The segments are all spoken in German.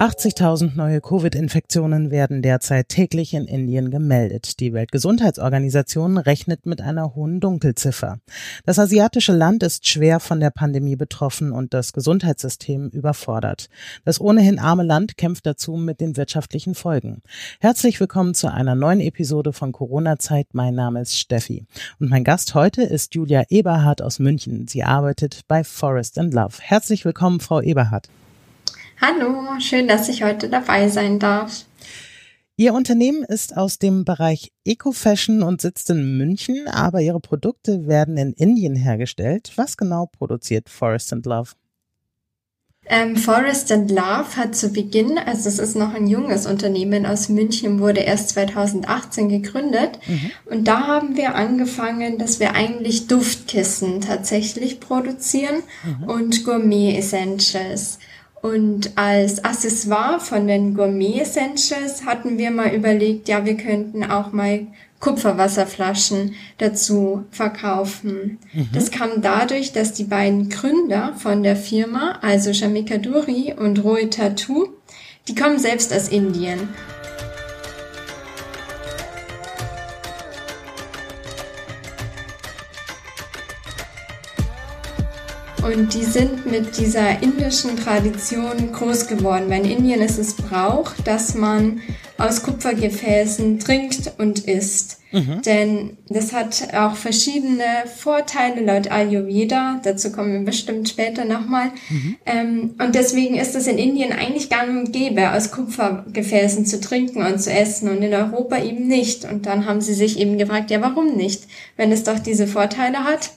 80.000 neue Covid-Infektionen werden derzeit täglich in Indien gemeldet. Die Weltgesundheitsorganisation rechnet mit einer hohen Dunkelziffer. Das asiatische Land ist schwer von der Pandemie betroffen und das Gesundheitssystem überfordert. Das ohnehin arme Land kämpft dazu mit den wirtschaftlichen Folgen. Herzlich willkommen zu einer neuen Episode von Corona-Zeit. Mein Name ist Steffi und mein Gast heute ist Julia Eberhardt aus München. Sie arbeitet bei Forest and Love. Herzlich willkommen, Frau Eberhardt. Hallo, schön, dass ich heute dabei sein darf. Ihr Unternehmen ist aus dem Bereich Eco-Fashion und sitzt in München, aber Ihre Produkte werden in Indien hergestellt. Was genau produziert Forest and Love? Ähm, Forest and Love hat zu Beginn, also es ist noch ein junges Unternehmen aus München, wurde erst 2018 gegründet. Mhm. Und da haben wir angefangen, dass wir eigentlich Duftkissen tatsächlich produzieren mhm. und Gourmet Essentials. Und als Accessoire von den Gourmet Essentials hatten wir mal überlegt, ja, wir könnten auch mal Kupferwasserflaschen dazu verkaufen. Mhm. Das kam dadurch, dass die beiden Gründer von der Firma, also Shamika Duri und Roy Tattoo, die kommen selbst aus Indien Und die sind mit dieser indischen Tradition groß geworden. Weil in Indien ist es Brauch, dass man aus Kupfergefäßen trinkt und isst. Mhm. Denn das hat auch verschiedene Vorteile laut Ayurveda. Dazu kommen wir bestimmt später nochmal. Mhm. Ähm, und deswegen ist es in Indien eigentlich gang und gäbe, aus Kupfergefäßen zu trinken und zu essen und in Europa eben nicht. Und dann haben sie sich eben gefragt, ja, warum nicht? Wenn es doch diese Vorteile hat.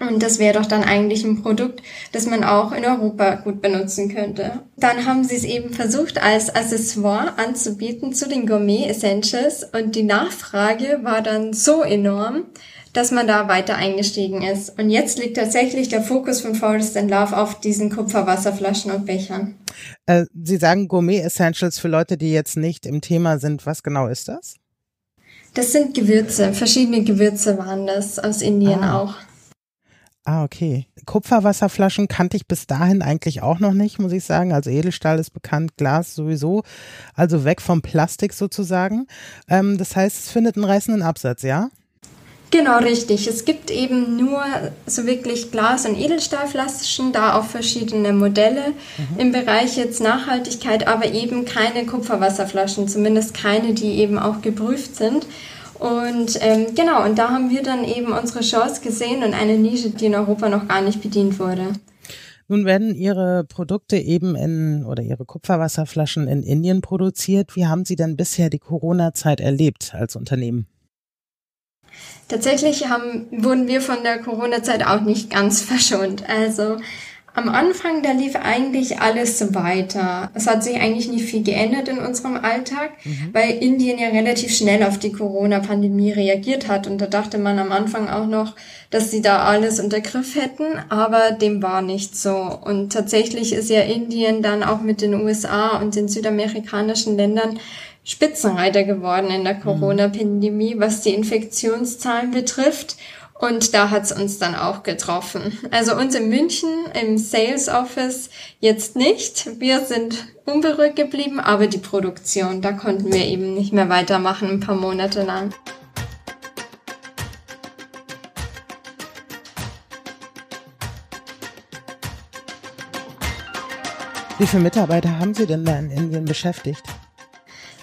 Und das wäre doch dann eigentlich ein Produkt, das man auch in Europa gut benutzen könnte. Dann haben sie es eben versucht, als Accessoire anzubieten zu den Gourmet Essentials und die Nachfrage war dann so enorm, dass man da weiter eingestiegen ist. Und jetzt liegt tatsächlich der Fokus von Forest and Love auf diesen Kupferwasserflaschen und Bechern. Äh, sie sagen Gourmet Essentials für Leute, die jetzt nicht im Thema sind. Was genau ist das? Das sind Gewürze, verschiedene Gewürze waren das aus Indien ah. auch. Ah, okay. Kupferwasserflaschen kannte ich bis dahin eigentlich auch noch nicht, muss ich sagen. Also Edelstahl ist bekannt, Glas sowieso. Also weg vom Plastik sozusagen. Ähm, das heißt, es findet einen reißenden Absatz, ja? Genau, richtig. Es gibt eben nur so wirklich Glas- und Edelstahlflaschen, da auch verschiedene Modelle mhm. im Bereich jetzt Nachhaltigkeit, aber eben keine Kupferwasserflaschen, zumindest keine, die eben auch geprüft sind. Und ähm, genau, und da haben wir dann eben unsere Chance gesehen und eine Nische, die in Europa noch gar nicht bedient wurde. Nun werden Ihre Produkte eben in oder Ihre Kupferwasserflaschen in Indien produziert. Wie haben Sie denn bisher die Corona-Zeit erlebt als Unternehmen? Tatsächlich haben, wurden wir von der Corona-Zeit auch nicht ganz verschont. Also am Anfang, da lief eigentlich alles weiter. Es hat sich eigentlich nicht viel geändert in unserem Alltag, mhm. weil Indien ja relativ schnell auf die Corona-Pandemie reagiert hat. Und da dachte man am Anfang auch noch, dass sie da alles unter Griff hätten, aber dem war nicht so. Und tatsächlich ist ja Indien dann auch mit den USA und den südamerikanischen Ländern Spitzenreiter geworden in der mhm. Corona-Pandemie, was die Infektionszahlen betrifft. Und da hat's uns dann auch getroffen. Also uns in München im Sales Office jetzt nicht. Wir sind unberührt geblieben, aber die Produktion, da konnten wir eben nicht mehr weitermachen ein paar Monate lang. Wie viele Mitarbeiter haben Sie denn da in Indien beschäftigt?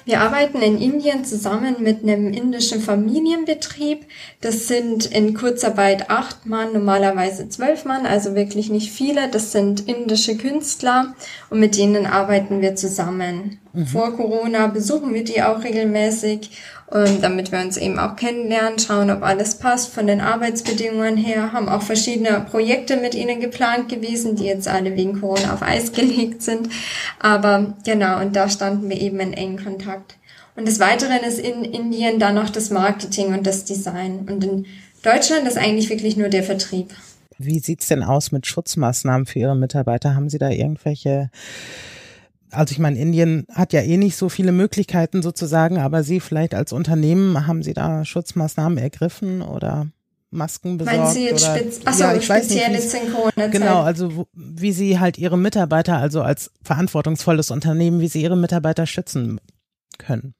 Wir arbeiten in Indien zusammen mit einem indischen Familienbetrieb. Das sind in Kurzarbeit acht Mann, normalerweise zwölf Mann, also wirklich nicht viele. Das sind indische Künstler und mit denen arbeiten wir zusammen. Mhm. Vor Corona besuchen wir die auch regelmäßig und damit wir uns eben auch kennenlernen, schauen, ob alles passt von den Arbeitsbedingungen her, haben auch verschiedene Projekte mit ihnen geplant gewesen, die jetzt alle wegen Corona auf Eis gelegt sind. Aber genau, und da standen wir eben in engen Kontakt. Und des Weiteren ist in Indien dann noch das Marketing und das Design. Und in Deutschland ist eigentlich wirklich nur der Vertrieb. Wie sieht's denn aus mit Schutzmaßnahmen für Ihre Mitarbeiter? Haben Sie da irgendwelche also ich meine, Indien hat ja eh nicht so viele Möglichkeiten sozusagen, aber Sie vielleicht als Unternehmen, haben Sie da Schutzmaßnahmen ergriffen oder Masken besorgt? Meinen Sie jetzt oder, spez achso, ja, ich spezielle Synchron Genau, also wie Sie halt Ihre Mitarbeiter, also als verantwortungsvolles Unternehmen, wie Sie Ihre Mitarbeiter schützen können.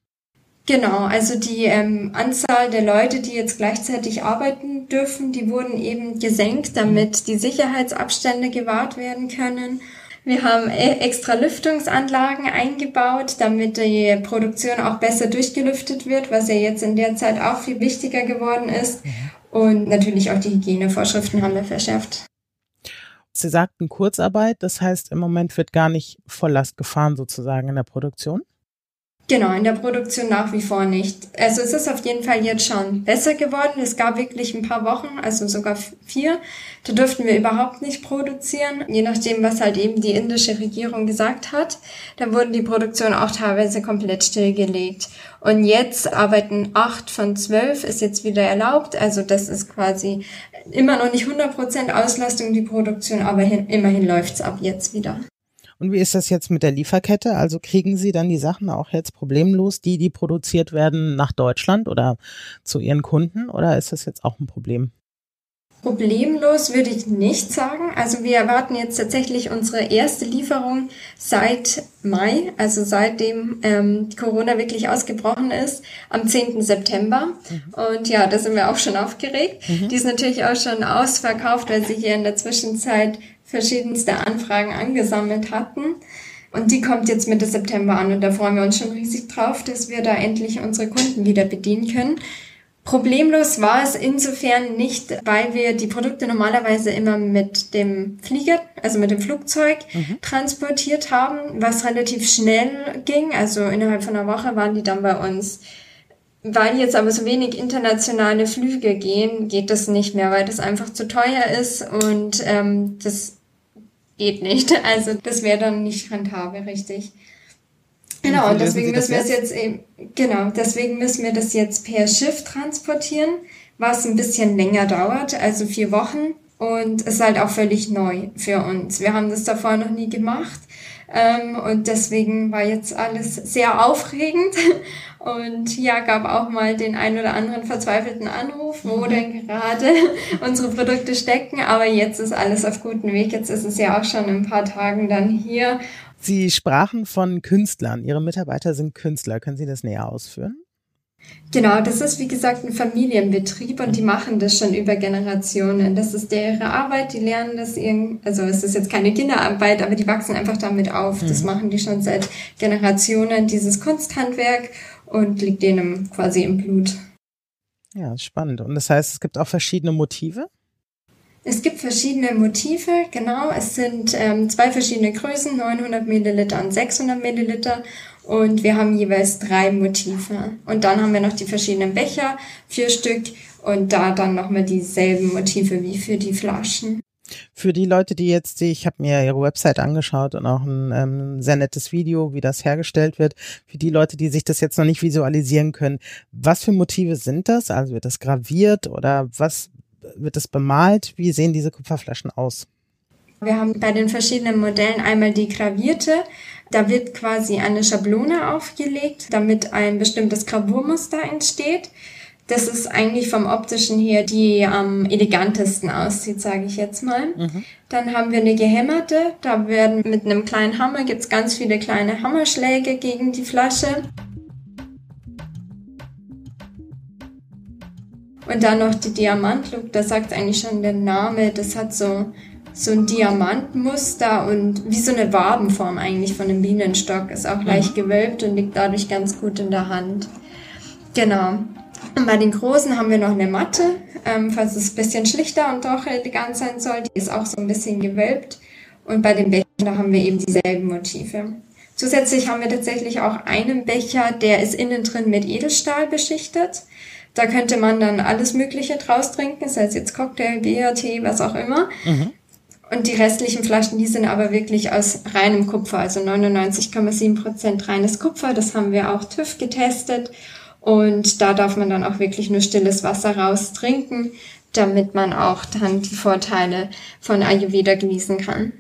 Genau, also die ähm, Anzahl der Leute, die jetzt gleichzeitig arbeiten dürfen, die wurden eben gesenkt, damit die Sicherheitsabstände gewahrt werden können. Wir haben e-, extra Lüftungsanlagen eingebaut, damit die Produktion auch besser durchgelüftet wird, was ja jetzt in der Zeit auch viel wichtiger geworden ist. Mhm. Und natürlich auch die Hygienevorschriften haben wir verschärft. Sie sagten Kurzarbeit, das heißt im Moment wird gar nicht Volllast gefahren sozusagen in der Produktion? Genau, in der Produktion nach wie vor nicht. Also es ist auf jeden Fall jetzt schon besser geworden. Es gab wirklich ein paar Wochen, also sogar vier, da durften wir überhaupt nicht produzieren, je nachdem, was halt eben die indische Regierung gesagt hat. Da wurden die Produktionen auch teilweise komplett stillgelegt. Und jetzt arbeiten acht von zwölf, ist jetzt wieder erlaubt. Also das ist quasi immer noch nicht 100% Auslastung, die Produktion, aber hin, immerhin läuft's ab jetzt wieder. Und wie ist das jetzt mit der Lieferkette? Also kriegen Sie dann die Sachen auch jetzt problemlos, die, die produziert werden, nach Deutschland oder zu Ihren Kunden? Oder ist das jetzt auch ein Problem? Problemlos würde ich nicht sagen. Also wir erwarten jetzt tatsächlich unsere erste Lieferung seit Mai, also seitdem ähm, Corona wirklich ausgebrochen ist, am 10. September. Mhm. Und ja, da sind wir auch schon aufgeregt. Mhm. Die ist natürlich auch schon ausverkauft, weil sie hier in der Zwischenzeit verschiedenste Anfragen angesammelt hatten. Und die kommt jetzt Mitte September an und da freuen wir uns schon riesig drauf, dass wir da endlich unsere Kunden wieder bedienen können. Problemlos war es insofern nicht, weil wir die Produkte normalerweise immer mit dem Flieger, also mit dem Flugzeug mhm. transportiert haben, was relativ schnell ging. Also innerhalb von einer Woche waren die dann bei uns. Weil jetzt aber so wenig internationale Flüge gehen, geht das nicht mehr, weil das einfach zu teuer ist und ähm, das geht nicht. Also das wäre dann nicht rentabel, richtig. Genau, und deswegen müssen wir es jetzt eben, genau, deswegen müssen wir das jetzt per Schiff transportieren, was ein bisschen länger dauert, also vier Wochen. Und es ist halt auch völlig neu für uns. Wir haben das davor noch nie gemacht. Ähm, und deswegen war jetzt alles sehr aufregend. Und ja, gab auch mal den ein oder anderen verzweifelten Anruf, wo mhm. denn gerade unsere Produkte stecken. Aber jetzt ist alles auf gutem Weg. Jetzt ist es ja auch schon in ein paar Tagen dann hier. Sie sprachen von Künstlern. Ihre Mitarbeiter sind Künstler. Können Sie das näher ausführen? Genau, das ist wie gesagt ein Familienbetrieb und die machen das schon über Generationen. Das ist deren Arbeit, die lernen das irgendwie, also es ist jetzt keine Kinderarbeit, aber die wachsen einfach damit auf. Das mhm. machen die schon seit Generationen, dieses Kunsthandwerk und liegt denen quasi im Blut. Ja, spannend. Und das heißt, es gibt auch verschiedene Motive? Es gibt verschiedene Motive, genau. Es sind ähm, zwei verschiedene Größen, 900 Milliliter und 600 Milliliter. Und wir haben jeweils drei Motive. Und dann haben wir noch die verschiedenen Becher, vier Stück. Und da dann nochmal dieselben Motive wie für die Flaschen. Für die Leute, die jetzt, ich habe mir ihre Website angeschaut und auch ein ähm, sehr nettes Video, wie das hergestellt wird. Für die Leute, die sich das jetzt noch nicht visualisieren können, was für Motive sind das? Also wird das graviert oder was wird das bemalt? Wie sehen diese Kupferflaschen aus? Wir haben bei den verschiedenen Modellen einmal die gravierte. Da wird quasi eine Schablone aufgelegt, damit ein bestimmtes Gravurmuster entsteht das ist eigentlich vom optischen her die am elegantesten aussieht, sage ich jetzt mal. Mhm. Dann haben wir eine gehämmerte. Da werden mit einem kleinen Hammer gibt's ganz viele kleine Hammerschläge gegen die Flasche. Und dann noch die Diamantlook, da sagt eigentlich schon der Name, das hat so, so ein Diamantmuster und wie so eine Wabenform eigentlich von einem Bienenstock, ist auch leicht mhm. gewölbt und liegt dadurch ganz gut in der Hand. Genau. Und bei den großen haben wir noch eine Matte, ähm, falls es ein bisschen schlichter und doch elegant sein soll. Die ist auch so ein bisschen gewölbt. Und bei den Bechern, da haben wir eben dieselben Motive. Zusätzlich haben wir tatsächlich auch einen Becher, der ist innen drin mit Edelstahl beschichtet. Da könnte man dann alles Mögliche draus trinken, sei es jetzt Cocktail, Bier, Tee, was auch immer. Mhm. Und die restlichen Flaschen, die sind aber wirklich aus reinem Kupfer, also 99,7 Prozent reines Kupfer. Das haben wir auch TÜV getestet. Und da darf man dann auch wirklich nur stilles Wasser raustrinken, damit man auch dann die Vorteile von Ayurveda genießen kann.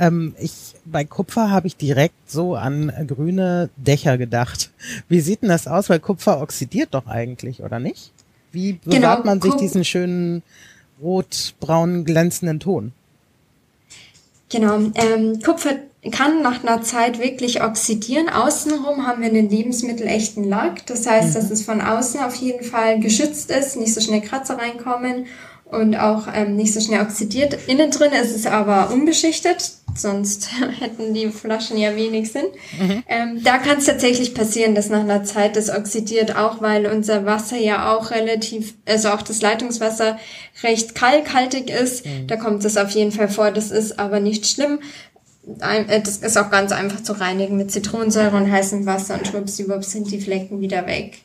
Ähm, ich, bei Kupfer habe ich direkt so an grüne Dächer gedacht. Wie sieht denn das aus? Weil Kupfer oxidiert doch eigentlich, oder nicht? Wie bewahrt genau, man sich diesen schönen rot-braun glänzenden Ton? Genau, ähm, Kupfer kann nach einer Zeit wirklich oxidieren. Außenrum haben wir einen lebensmittelechten Lack. Das heißt, mhm. dass es von außen auf jeden Fall geschützt ist, nicht so schnell Kratzer reinkommen und auch ähm, nicht so schnell oxidiert. Innen drin ist es aber unbeschichtet, sonst hätten die Flaschen ja wenig Sinn. Mhm. Ähm, da kann es tatsächlich passieren, dass nach einer Zeit das oxidiert, auch weil unser Wasser ja auch relativ, also auch das Leitungswasser recht kalkhaltig ist. Mhm. Da kommt es auf jeden Fall vor. Das ist aber nicht schlimm. Äh, das ist auch ganz einfach zu reinigen mit Zitronensäure und heißem Wasser und schwuppsiwupps sind die Flecken wieder weg.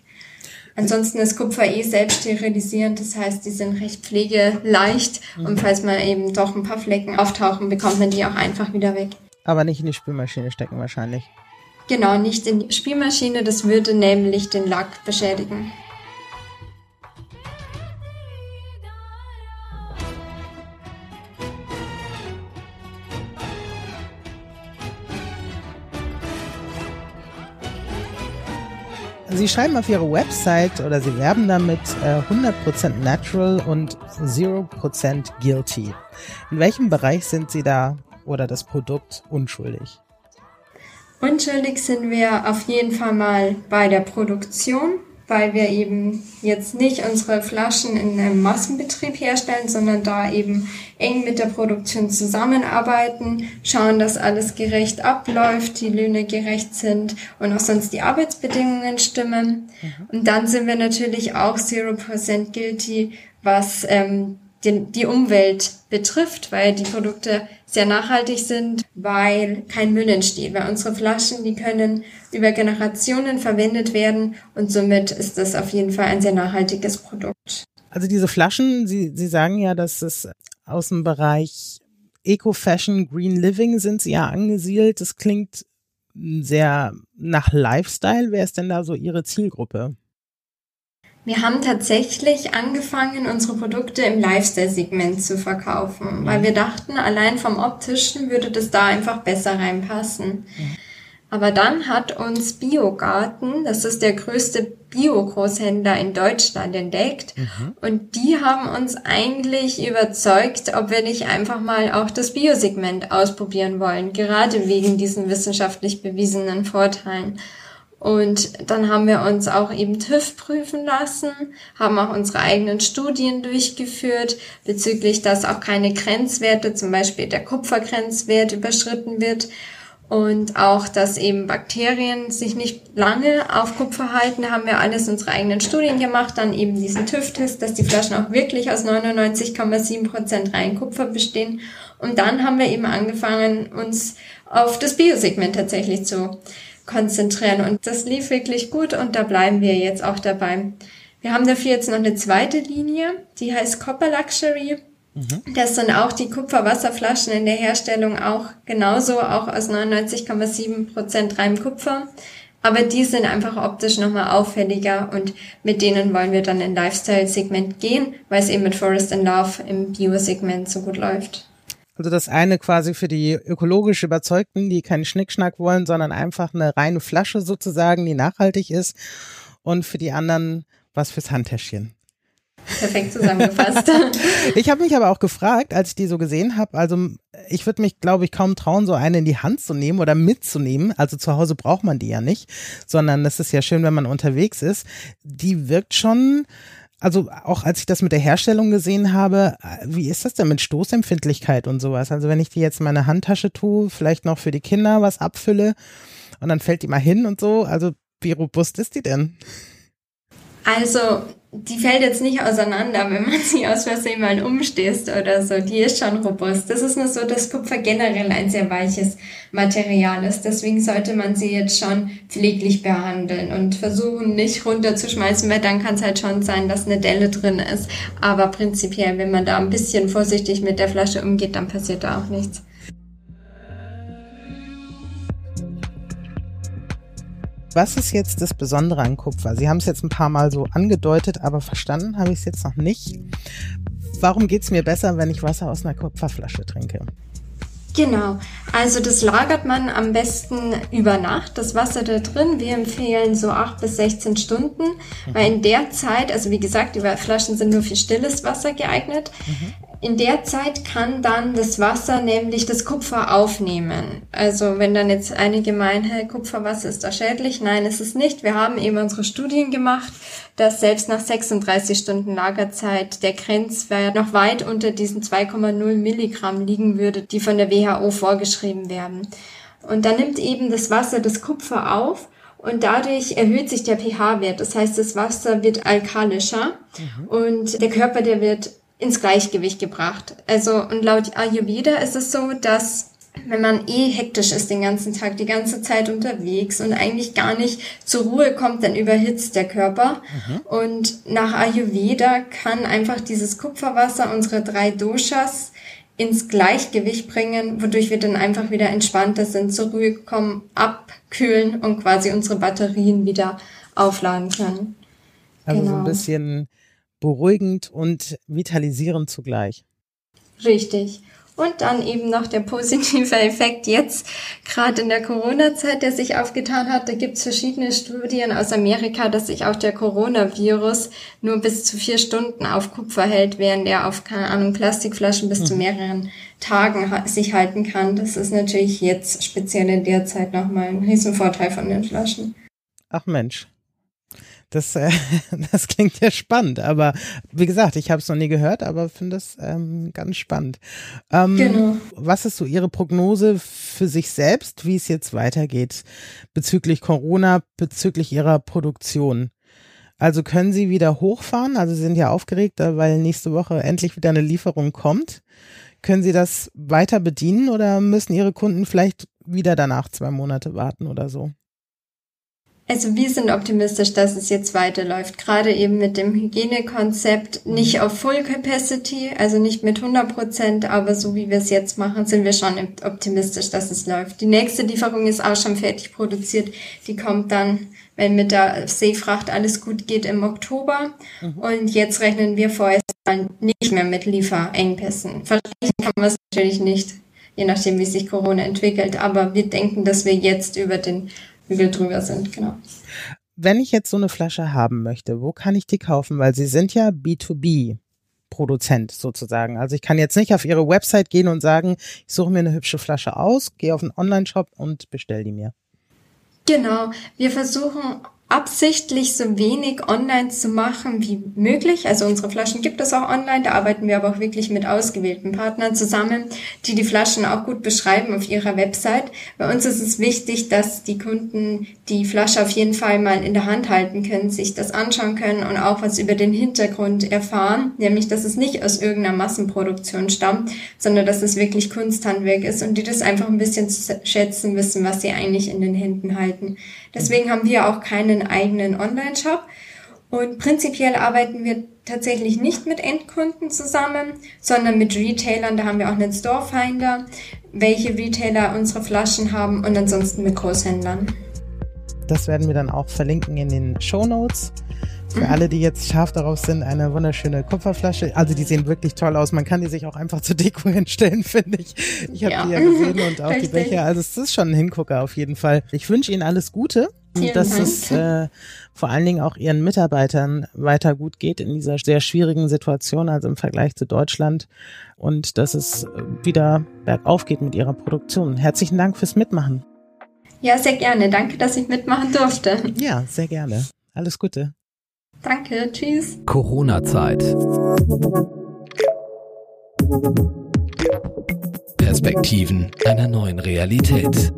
Ansonsten ist Kupfer eh selbst sterilisierend, das heißt, die sind recht pflegeleicht mhm. und falls mal eben doch ein paar Flecken auftauchen, bekommt man die auch einfach wieder weg. Aber nicht in die Spülmaschine stecken wahrscheinlich. Genau, nicht in die Spülmaschine, das würde nämlich den Lack beschädigen. Sie schreiben auf Ihrer Website oder Sie werben damit äh, 100% natural und 0% guilty. In welchem Bereich sind Sie da oder das Produkt unschuldig? Unschuldig sind wir auf jeden Fall mal bei der Produktion weil wir eben jetzt nicht unsere Flaschen in einem Massenbetrieb herstellen, sondern da eben eng mit der Produktion zusammenarbeiten, schauen, dass alles gerecht abläuft, die Löhne gerecht sind und auch sonst die Arbeitsbedingungen stimmen. Mhm. Und dann sind wir natürlich auch 0% guilty, was ähm, den, die Umwelt betrifft, weil die Produkte sehr nachhaltig sind, weil kein Müll entsteht. Weil unsere Flaschen, die können über Generationen verwendet werden und somit ist das auf jeden Fall ein sehr nachhaltiges Produkt. Also diese Flaschen, Sie, Sie sagen ja, dass es aus dem Bereich Eco-Fashion, Green Living sind Sie ja angesiedelt. Das klingt sehr nach Lifestyle. Wer ist denn da so Ihre Zielgruppe? Wir haben tatsächlich angefangen, unsere Produkte im Lifestyle-Segment zu verkaufen, mhm. weil wir dachten, allein vom optischen würde das da einfach besser reinpassen. Mhm. Aber dann hat uns Biogarten, das ist der größte Bio-Großhändler in Deutschland, entdeckt. Mhm. Und die haben uns eigentlich überzeugt, ob wir nicht einfach mal auch das Biosegment ausprobieren wollen, gerade wegen diesen wissenschaftlich bewiesenen Vorteilen. Und dann haben wir uns auch eben TÜV prüfen lassen, haben auch unsere eigenen Studien durchgeführt bezüglich, dass auch keine Grenzwerte, zum Beispiel der Kupfergrenzwert überschritten wird und auch, dass eben Bakterien sich nicht lange auf Kupfer halten, haben wir alles unsere eigenen Studien gemacht, dann eben diesen TÜV-Test, dass die Flaschen auch wirklich aus 99,7 Prozent rein Kupfer bestehen. Und dann haben wir eben angefangen, uns auf das Biosegment tatsächlich zu konzentrieren. Und das lief wirklich gut und da bleiben wir jetzt auch dabei. Wir haben dafür jetzt noch eine zweite Linie, die heißt Copper Luxury. Mhm. Das sind auch die Kupferwasserflaschen in der Herstellung auch genauso, auch aus 99,7 Prozent reinem Kupfer. Aber die sind einfach optisch nochmal auffälliger und mit denen wollen wir dann in Lifestyle-Segment gehen, weil es eben mit Forest and Love im Bio-Segment so gut läuft. Also das eine quasi für die ökologisch Überzeugten, die keinen Schnickschnack wollen, sondern einfach eine reine Flasche sozusagen, die nachhaltig ist. Und für die anderen was fürs Handtäschchen. Perfekt zusammengefasst. ich habe mich aber auch gefragt, als ich die so gesehen habe, also ich würde mich, glaube ich, kaum trauen, so eine in die Hand zu nehmen oder mitzunehmen. Also zu Hause braucht man die ja nicht, sondern das ist ja schön, wenn man unterwegs ist. Die wirkt schon also auch als ich das mit der Herstellung gesehen habe, wie ist das denn mit Stoßempfindlichkeit und sowas? Also wenn ich die jetzt in meine Handtasche tue, vielleicht noch für die Kinder was abfülle und dann fällt die mal hin und so, also wie robust ist die denn? Also die fällt jetzt nicht auseinander, wenn man sie aus Versehen mal umstößt oder so. Die ist schon robust. Das ist nur so, dass Kupfer generell ein sehr weiches Material ist. Deswegen sollte man sie jetzt schon pfleglich behandeln und versuchen, nicht runterzuschmeißen, weil dann kann es halt schon sein, dass eine Delle drin ist. Aber prinzipiell, wenn man da ein bisschen vorsichtig mit der Flasche umgeht, dann passiert da auch nichts. Was ist jetzt das Besondere an Kupfer? Sie haben es jetzt ein paar Mal so angedeutet, aber verstanden habe ich es jetzt noch nicht. Warum geht es mir besser, wenn ich Wasser aus einer Kupferflasche trinke? Genau. Also das lagert man am besten über Nacht, das Wasser da drin. Wir empfehlen so acht bis 16 Stunden, mhm. weil in der Zeit, also wie gesagt, die Flaschen sind nur für stilles Wasser geeignet. Mhm. In der Zeit kann dann das Wasser nämlich das Kupfer aufnehmen. Also wenn dann jetzt einige meinen, hey, Kupferwasser ist da schädlich. Nein, ist es nicht. Wir haben eben unsere Studien gemacht, dass selbst nach 36 Stunden Lagerzeit der Grenzwert noch weit unter diesen 2,0 Milligramm liegen würde, die von der WHO vorgeschrieben werden. Und dann nimmt eben das Wasser das Kupfer auf und dadurch erhöht sich der pH-Wert. Das heißt, das Wasser wird alkalischer mhm. und der Körper, der wird ins Gleichgewicht gebracht. Also, und laut Ayurveda ist es so, dass wenn man eh hektisch ist den ganzen Tag, die ganze Zeit unterwegs und eigentlich gar nicht zur Ruhe kommt, dann überhitzt der Körper. Mhm. Und nach Ayurveda kann einfach dieses Kupferwasser unsere drei Doshas ins Gleichgewicht bringen, wodurch wir dann einfach wieder entspannter sind, zur Ruhe kommen, abkühlen und quasi unsere Batterien wieder aufladen können. Also genau. so ein genau. bisschen beruhigend und vitalisierend zugleich. Richtig. Und dann eben noch der positive Effekt jetzt, gerade in der Corona-Zeit, der sich aufgetan hat. Da gibt es verschiedene Studien aus Amerika, dass sich auch der Coronavirus nur bis zu vier Stunden auf Kupfer hält, während er auf, keine Ahnung, Plastikflaschen bis mhm. zu mehreren Tagen sich halten kann. Das ist natürlich jetzt speziell in der Zeit nochmal ein Riesenvorteil von den Flaschen. Ach Mensch. Das, äh, das klingt ja spannend, aber wie gesagt, ich habe es noch nie gehört, aber finde es ähm, ganz spannend. Ähm, genau. Was ist so Ihre Prognose für sich selbst, wie es jetzt weitergeht bezüglich Corona, bezüglich Ihrer Produktion? Also können Sie wieder hochfahren? Also Sie sind ja aufgeregt, äh, weil nächste Woche endlich wieder eine Lieferung kommt. Können Sie das weiter bedienen oder müssen Ihre Kunden vielleicht wieder danach zwei Monate warten oder so? Also wir sind optimistisch, dass es jetzt weiterläuft. Gerade eben mit dem Hygienekonzept, nicht auf Full Capacity, also nicht mit 100 Prozent, aber so wie wir es jetzt machen, sind wir schon optimistisch, dass es läuft. Die nächste Lieferung ist auch schon fertig produziert. Die kommt dann, wenn mit der Seefracht alles gut geht, im Oktober. Mhm. Und jetzt rechnen wir vorerst nicht mehr mit Lieferengpässen. Versprechen kann man es natürlich nicht, je nachdem, wie sich Corona entwickelt. Aber wir denken, dass wir jetzt über den wie wir drüber sind, genau. Wenn ich jetzt so eine Flasche haben möchte, wo kann ich die kaufen? Weil Sie sind ja B2B. Produzent sozusagen. Also ich kann jetzt nicht auf Ihre Website gehen und sagen, ich suche mir eine hübsche Flasche aus, gehe auf einen Online-Shop und bestell die mir. Genau. Wir versuchen absichtlich so wenig online zu machen wie möglich. Also unsere Flaschen gibt es auch online, da arbeiten wir aber auch wirklich mit ausgewählten Partnern zusammen, die die Flaschen auch gut beschreiben auf ihrer Website. Bei uns ist es wichtig, dass die Kunden die Flasche auf jeden Fall mal in der Hand halten können, sich das anschauen können und auch was über den Hintergrund erfahren, nämlich dass es nicht aus irgendeiner Massenproduktion stammt, sondern dass es wirklich Kunsthandwerk ist und die das einfach ein bisschen zu schätzen wissen, was sie eigentlich in den Händen halten. Deswegen haben wir auch keinen eigenen Online-Shop. Und prinzipiell arbeiten wir tatsächlich nicht mit Endkunden zusammen, sondern mit Retailern. Da haben wir auch einen Storefinder, welche Retailer unsere Flaschen haben und ansonsten mit Großhändlern. Das werden wir dann auch verlinken in den Show Notes. Für mhm. alle, die jetzt scharf darauf sind, eine wunderschöne Kupferflasche. Also die sehen wirklich toll aus. Man kann die sich auch einfach zur Deko hinstellen, finde ich. Ich habe ja. die ja gesehen und auch die Becher. Also es ist schon ein Hingucker auf jeden Fall. Ich wünsche Ihnen alles Gute. Vielen dass Dank. es äh, vor allen Dingen auch Ihren Mitarbeitern weiter gut geht in dieser sehr schwierigen Situation, also im Vergleich zu Deutschland. Und dass es wieder bergauf geht mit Ihrer Produktion. Herzlichen Dank fürs Mitmachen. Ja, sehr gerne. Danke, dass ich mitmachen durfte. Ja, sehr gerne. Alles Gute. Danke, tschüss. Corona-Zeit. Perspektiven einer neuen Realität.